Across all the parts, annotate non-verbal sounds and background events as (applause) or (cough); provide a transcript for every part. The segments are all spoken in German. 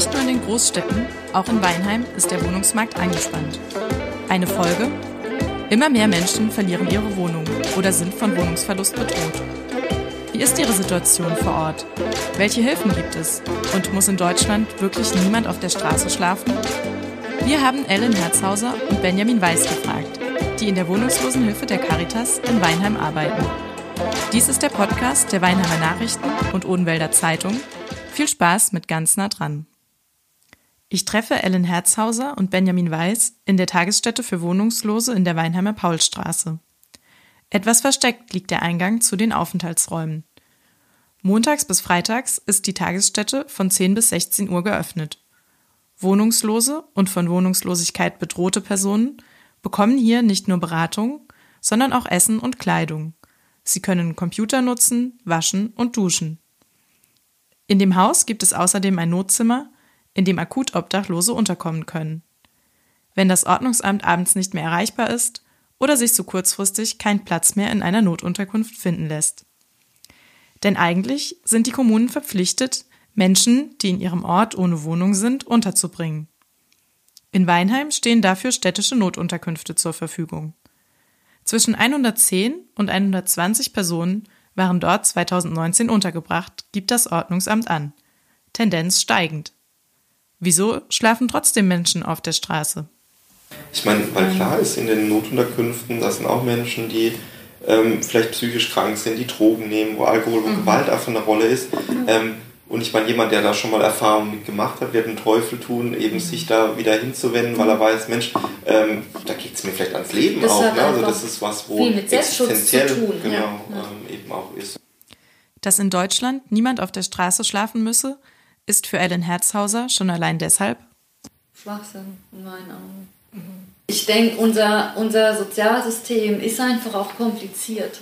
Nicht nur in den Großstädten, auch in Weinheim ist der Wohnungsmarkt angespannt. Eine Folge? Immer mehr Menschen verlieren ihre Wohnung oder sind von Wohnungsverlust bedroht. Wie ist ihre Situation vor Ort? Welche Hilfen gibt es? Und muss in Deutschland wirklich niemand auf der Straße schlafen? Wir haben Ellen Herzhauser und Benjamin Weiß gefragt, die in der Wohnungslosenhilfe der Caritas in Weinheim arbeiten. Dies ist der Podcast der Weinheimer Nachrichten und Odenwälder Zeitung. Viel Spaß mit ganz nah dran. Ich treffe Ellen Herzhauser und Benjamin Weiß in der Tagesstätte für Wohnungslose in der Weinheimer Paulstraße. Etwas versteckt liegt der Eingang zu den Aufenthaltsräumen. Montags bis freitags ist die Tagesstätte von 10 bis 16 Uhr geöffnet. Wohnungslose und von Wohnungslosigkeit bedrohte Personen bekommen hier nicht nur Beratung, sondern auch Essen und Kleidung. Sie können Computer nutzen, waschen und duschen. In dem Haus gibt es außerdem ein Notzimmer, in dem akut Obdachlose unterkommen können. Wenn das Ordnungsamt abends nicht mehr erreichbar ist oder sich so kurzfristig kein Platz mehr in einer Notunterkunft finden lässt. Denn eigentlich sind die Kommunen verpflichtet, Menschen, die in ihrem Ort ohne Wohnung sind, unterzubringen. In Weinheim stehen dafür städtische Notunterkünfte zur Verfügung. Zwischen 110 und 120 Personen waren dort 2019 untergebracht, gibt das Ordnungsamt an. Tendenz steigend. Wieso schlafen trotzdem Menschen auf der Straße? Ich meine, weil klar ist, in den Notunterkünften, das sind auch Menschen, die ähm, vielleicht psychisch krank sind, die Drogen nehmen, wo Alkohol und mhm. Gewalt einfach eine Rolle ist. Ähm, und ich meine, jemand, der da schon mal Erfahrungen mitgemacht hat, wird einen Teufel tun, eben mhm. sich da wieder hinzuwenden, weil er weiß, Mensch, ähm, da geht es mir vielleicht ans Leben das auch. Ne? Also das ist was, wo existenziell genau, ja. Ähm, eben auch ist. Dass in Deutschland niemand auf der Straße schlafen müsse, ist für Ellen Herzhauser schon allein deshalb? Schwachsinn, in meinen Augen. Ich denke, unser, unser Sozialsystem ist einfach auch kompliziert.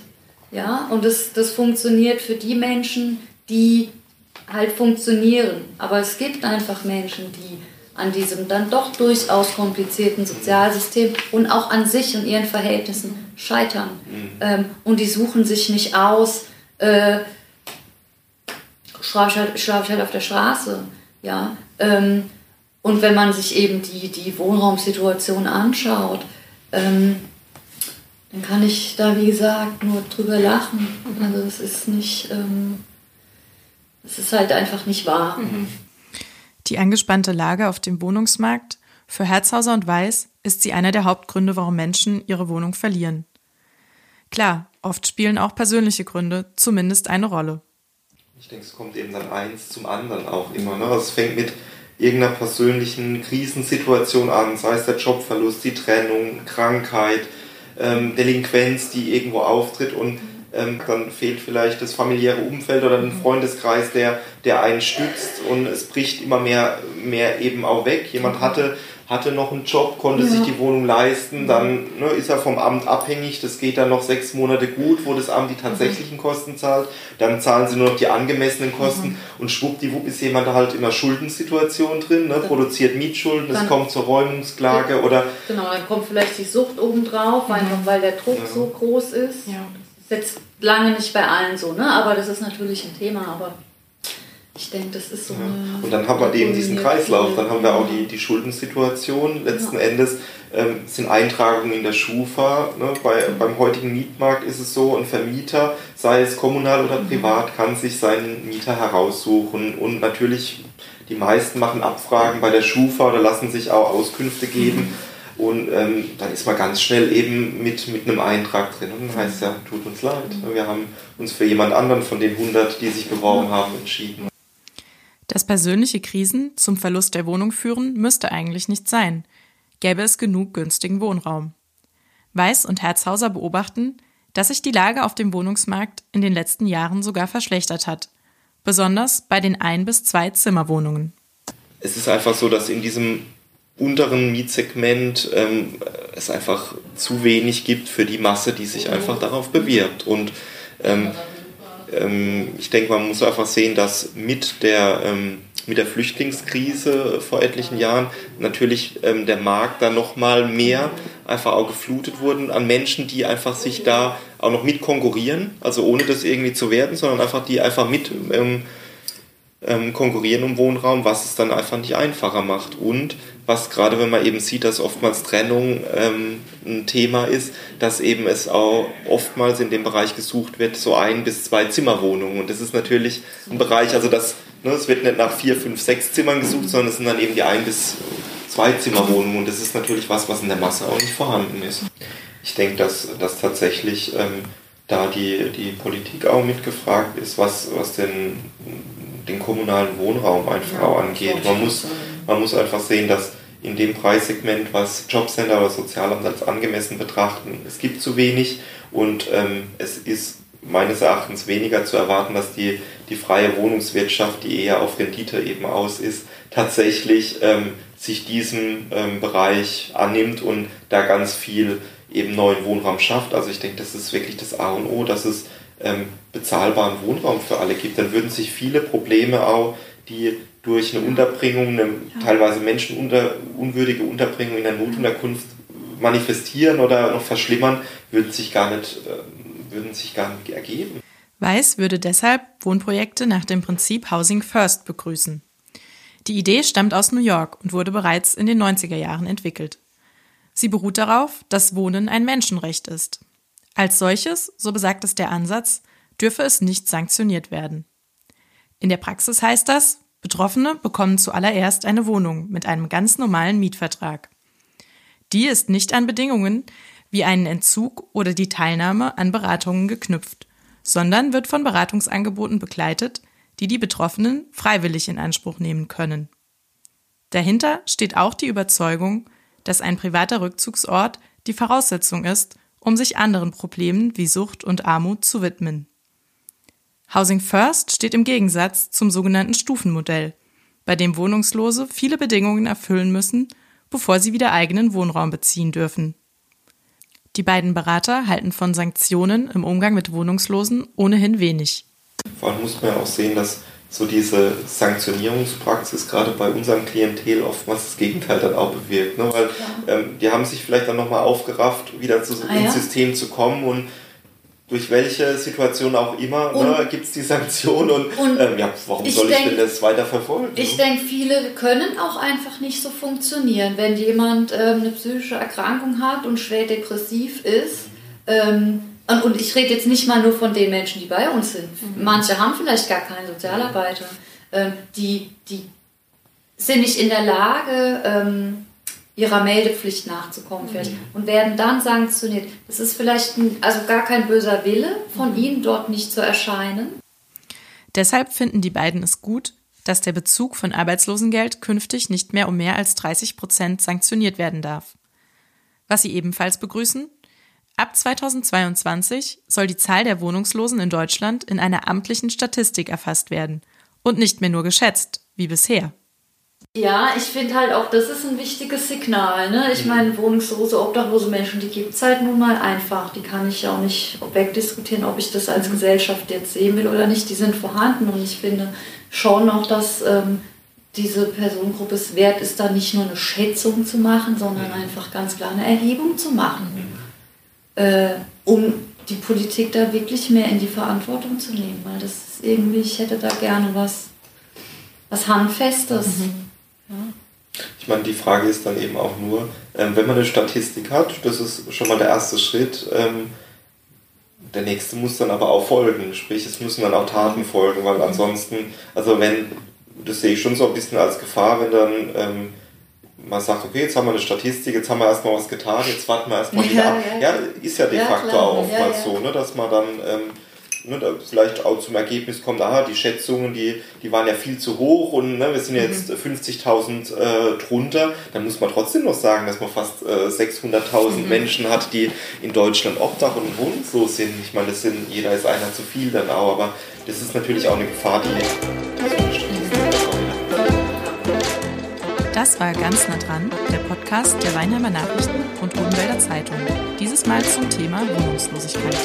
Ja, und das, das funktioniert für die Menschen, die halt funktionieren. Aber es gibt einfach Menschen, die an diesem dann doch durchaus komplizierten Sozialsystem und auch an sich und ihren Verhältnissen scheitern. Mhm. Ähm, und die suchen sich nicht aus, äh, schlafe ich, halt, schlaf ich halt auf der Straße. Ja? Ähm, und wenn man sich eben die, die Wohnraumsituation anschaut, ähm, dann kann ich da, wie gesagt, nur drüber lachen. Also es ist nicht, ähm, es ist halt einfach nicht wahr. Mhm. Die angespannte Lage auf dem Wohnungsmarkt für Herzhauser und Weiß ist sie einer der Hauptgründe, warum Menschen ihre Wohnung verlieren. Klar, oft spielen auch persönliche Gründe zumindest eine Rolle. Ich denke, es kommt eben dann eins zum anderen auch immer. Ne? Also es fängt mit irgendeiner persönlichen Krisensituation an, sei es der Jobverlust, die Trennung, Krankheit, ähm, Delinquenz, die irgendwo auftritt und ähm, dann fehlt vielleicht das familiäre Umfeld oder ein Freundeskreis, der, der einen stützt und es bricht immer mehr, mehr eben auch weg. Jemand hatte hatte noch einen Job, konnte ja. sich die Wohnung leisten, dann ne, ist er vom Amt abhängig, das geht dann noch sechs Monate gut, wo das Amt die tatsächlichen mhm. Kosten zahlt, dann zahlen sie nur noch die angemessenen Kosten mhm. und schwuppdiwupp ist jemand halt in einer Schuldensituation drin, ne, produziert Mietschulden, es kommt zur Räumungsklage ja. oder... Genau, dann kommt vielleicht die Sucht obendrauf, mhm. einfach weil der Druck ja. so groß ist. Ja. Jetzt lange nicht bei allen so, ne? aber das ist natürlich ein Thema, aber ich denke, das ist so ja. Und dann haben wir eben diesen Kreislauf, dann haben wir auch die, die Schuldensituation. Letzten ja. Endes ähm, sind Eintragungen in der Schufa. Ne? Bei, mhm. Beim heutigen Mietmarkt ist es so, ein Vermieter, sei es kommunal oder mhm. privat, kann sich seinen Mieter heraussuchen. Und natürlich, die meisten machen Abfragen bei der Schufa oder lassen sich auch Auskünfte geben. Mhm. Und ähm, dann ist man ganz schnell eben mit, mit einem Eintrag drin. Und dann heißt es ja, tut uns leid. Mhm. Wir haben uns für jemand anderen von den 100, die sich beworben haben, entschieden. Dass persönliche Krisen zum Verlust der Wohnung führen, müsste eigentlich nicht sein. Gäbe es genug günstigen Wohnraum. Weiß und Herzhauser beobachten, dass sich die Lage auf dem Wohnungsmarkt in den letzten Jahren sogar verschlechtert hat. Besonders bei den Ein- bis zwei Zimmerwohnungen. Es ist einfach so, dass in diesem unteren Mietsegment ähm, es einfach zu wenig gibt für die Masse, die sich einfach darauf bewirbt. Und ähm, ähm, ich denke, man muss einfach sehen, dass mit der, ähm, mit der Flüchtlingskrise vor etlichen Jahren natürlich ähm, der Markt dann nochmal mehr einfach auch geflutet wurden an Menschen, die einfach sich da auch noch mit konkurrieren, also ohne das irgendwie zu werden, sondern einfach die einfach mit ähm, konkurrieren um Wohnraum, was es dann einfach nicht einfacher macht. Und was gerade, wenn man eben sieht, dass oftmals Trennung ähm, ein Thema ist, dass eben es auch oftmals in dem Bereich gesucht wird, so ein bis zwei Zimmerwohnungen. Und das ist natürlich ein Bereich, also das, ne, es wird nicht nach vier, fünf, sechs Zimmern gesucht, sondern es sind dann eben die ein bis zwei Zimmerwohnungen. Und das ist natürlich was, was in der Masse auch nicht vorhanden ist. Ich denke, dass, dass tatsächlich ähm, da die, die Politik auch mitgefragt ist, was, was den, den kommunalen Wohnraum einfach ja, auch angeht. Man muss, man muss einfach sehen, dass in dem Preissegment, was Jobcenter oder Sozialamt als angemessen betrachten, es gibt zu wenig und ähm, es ist meines Erachtens weniger zu erwarten, dass die, die freie Wohnungswirtschaft, die eher auf Rendite eben aus ist, tatsächlich ähm, sich diesem ähm, Bereich annimmt und da ganz viel eben neuen Wohnraum schafft. Also ich denke, das ist wirklich das A und O, dass es ähm, bezahlbaren Wohnraum für alle gibt. Dann würden sich viele Probleme auch, die durch eine Unterbringung, eine ja. teilweise menschenunwürdige Unterbringung in der Notunterkunft manifestieren oder noch verschlimmern, würden sich gar nicht, äh, würden sich gar nicht ergeben. Weiß würde deshalb Wohnprojekte nach dem Prinzip Housing First begrüßen. Die Idee stammt aus New York und wurde bereits in den 90er Jahren entwickelt. Sie beruht darauf, dass Wohnen ein Menschenrecht ist. Als solches, so besagt es der Ansatz, dürfe es nicht sanktioniert werden. In der Praxis heißt das, Betroffene bekommen zuallererst eine Wohnung mit einem ganz normalen Mietvertrag. Die ist nicht an Bedingungen wie einen Entzug oder die Teilnahme an Beratungen geknüpft, sondern wird von Beratungsangeboten begleitet, die die Betroffenen freiwillig in Anspruch nehmen können. Dahinter steht auch die Überzeugung, dass ein privater Rückzugsort die Voraussetzung ist, um sich anderen Problemen wie Sucht und Armut zu widmen. Housing First steht im Gegensatz zum sogenannten Stufenmodell, bei dem Wohnungslose viele Bedingungen erfüllen müssen, bevor sie wieder eigenen Wohnraum beziehen dürfen. Die beiden Berater halten von Sanktionen im Umgang mit Wohnungslosen ohnehin wenig. Vor allem muss man ja auch sehen, dass so diese Sanktionierungspraxis gerade bei unserem Klientel oftmals das Gegenteil dann auch bewirkt. Ne? Weil ja. ähm, die haben sich vielleicht dann nochmal aufgerafft, wieder zu, ah, ins ja? System zu kommen und durch welche Situation auch immer ne, gibt es die Sanktion und, und ähm, ja, warum soll denk, ich denn das weiter verfolgen? Ich ne? denke, viele können auch einfach nicht so funktionieren. Wenn jemand ähm, eine psychische Erkrankung hat und schwer depressiv ist, ähm, und, und ich rede jetzt nicht mal nur von den Menschen, die bei uns sind. Mhm. Manche haben vielleicht gar keine Sozialarbeiter. Ähm, die, die sind nicht in der Lage, ähm, ihrer Meldepflicht nachzukommen mhm. vielleicht und werden dann sanktioniert. Das ist vielleicht ein, also gar kein böser Wille von mhm. ihnen, dort nicht zu erscheinen. Deshalb finden die beiden es gut, dass der Bezug von Arbeitslosengeld künftig nicht mehr um mehr als 30 Prozent sanktioniert werden darf. Was sie ebenfalls begrüßen, Ab 2022 soll die Zahl der Wohnungslosen in Deutschland in einer amtlichen Statistik erfasst werden und nicht mehr nur geschätzt, wie bisher. Ja, ich finde halt auch, das ist ein wichtiges Signal. Ne? Ich meine, wohnungslose, obdachlose Menschen, die gibt es halt nun mal einfach. Die kann ich auch nicht wegdiskutieren, ob ich das als Gesellschaft jetzt sehen will oder nicht. Die sind vorhanden und ich finde schon auch, dass ähm, diese Personengruppe es wert ist, da nicht nur eine Schätzung zu machen, sondern einfach ganz klar eine Erhebung zu machen äh, um die Politik da wirklich mehr in die Verantwortung zu nehmen. Weil das ist irgendwie, ich hätte da gerne was, was Handfestes. Mhm. Ja. Ich meine, die Frage ist dann eben auch nur, ähm, wenn man eine Statistik hat, das ist schon mal der erste Schritt. Ähm, der nächste muss dann aber auch folgen, sprich, es müssen dann auch Taten folgen, weil ansonsten, also wenn, das sehe ich schon so ein bisschen als Gefahr, wenn dann ähm, man sagt, okay, jetzt haben wir eine Statistik, jetzt haben wir erstmal was getan, jetzt warten wir erstmal (laughs) ja, wieder ab. Ja, ist ja de facto klar. auch oftmals so, ne, dass man dann ähm, ne, da vielleicht auch zum Ergebnis kommt, aha, die Schätzungen, die, die waren ja viel zu hoch und ne, wir sind mhm. jetzt 50.000 äh, drunter, dann muss man trotzdem noch sagen, dass man fast äh, 600.000 mhm. Menschen hat, die in Deutschland obdach und wohnungslos sind. Ich meine, das sind, jeder ist einer zu viel dann auch, aber das ist natürlich auch eine Gefahr, die Das war ganz nah dran, der Podcast der Weinheimer Nachrichten und Odenwälder Zeitung. Dieses Mal zum Thema Wohnungslosigkeit.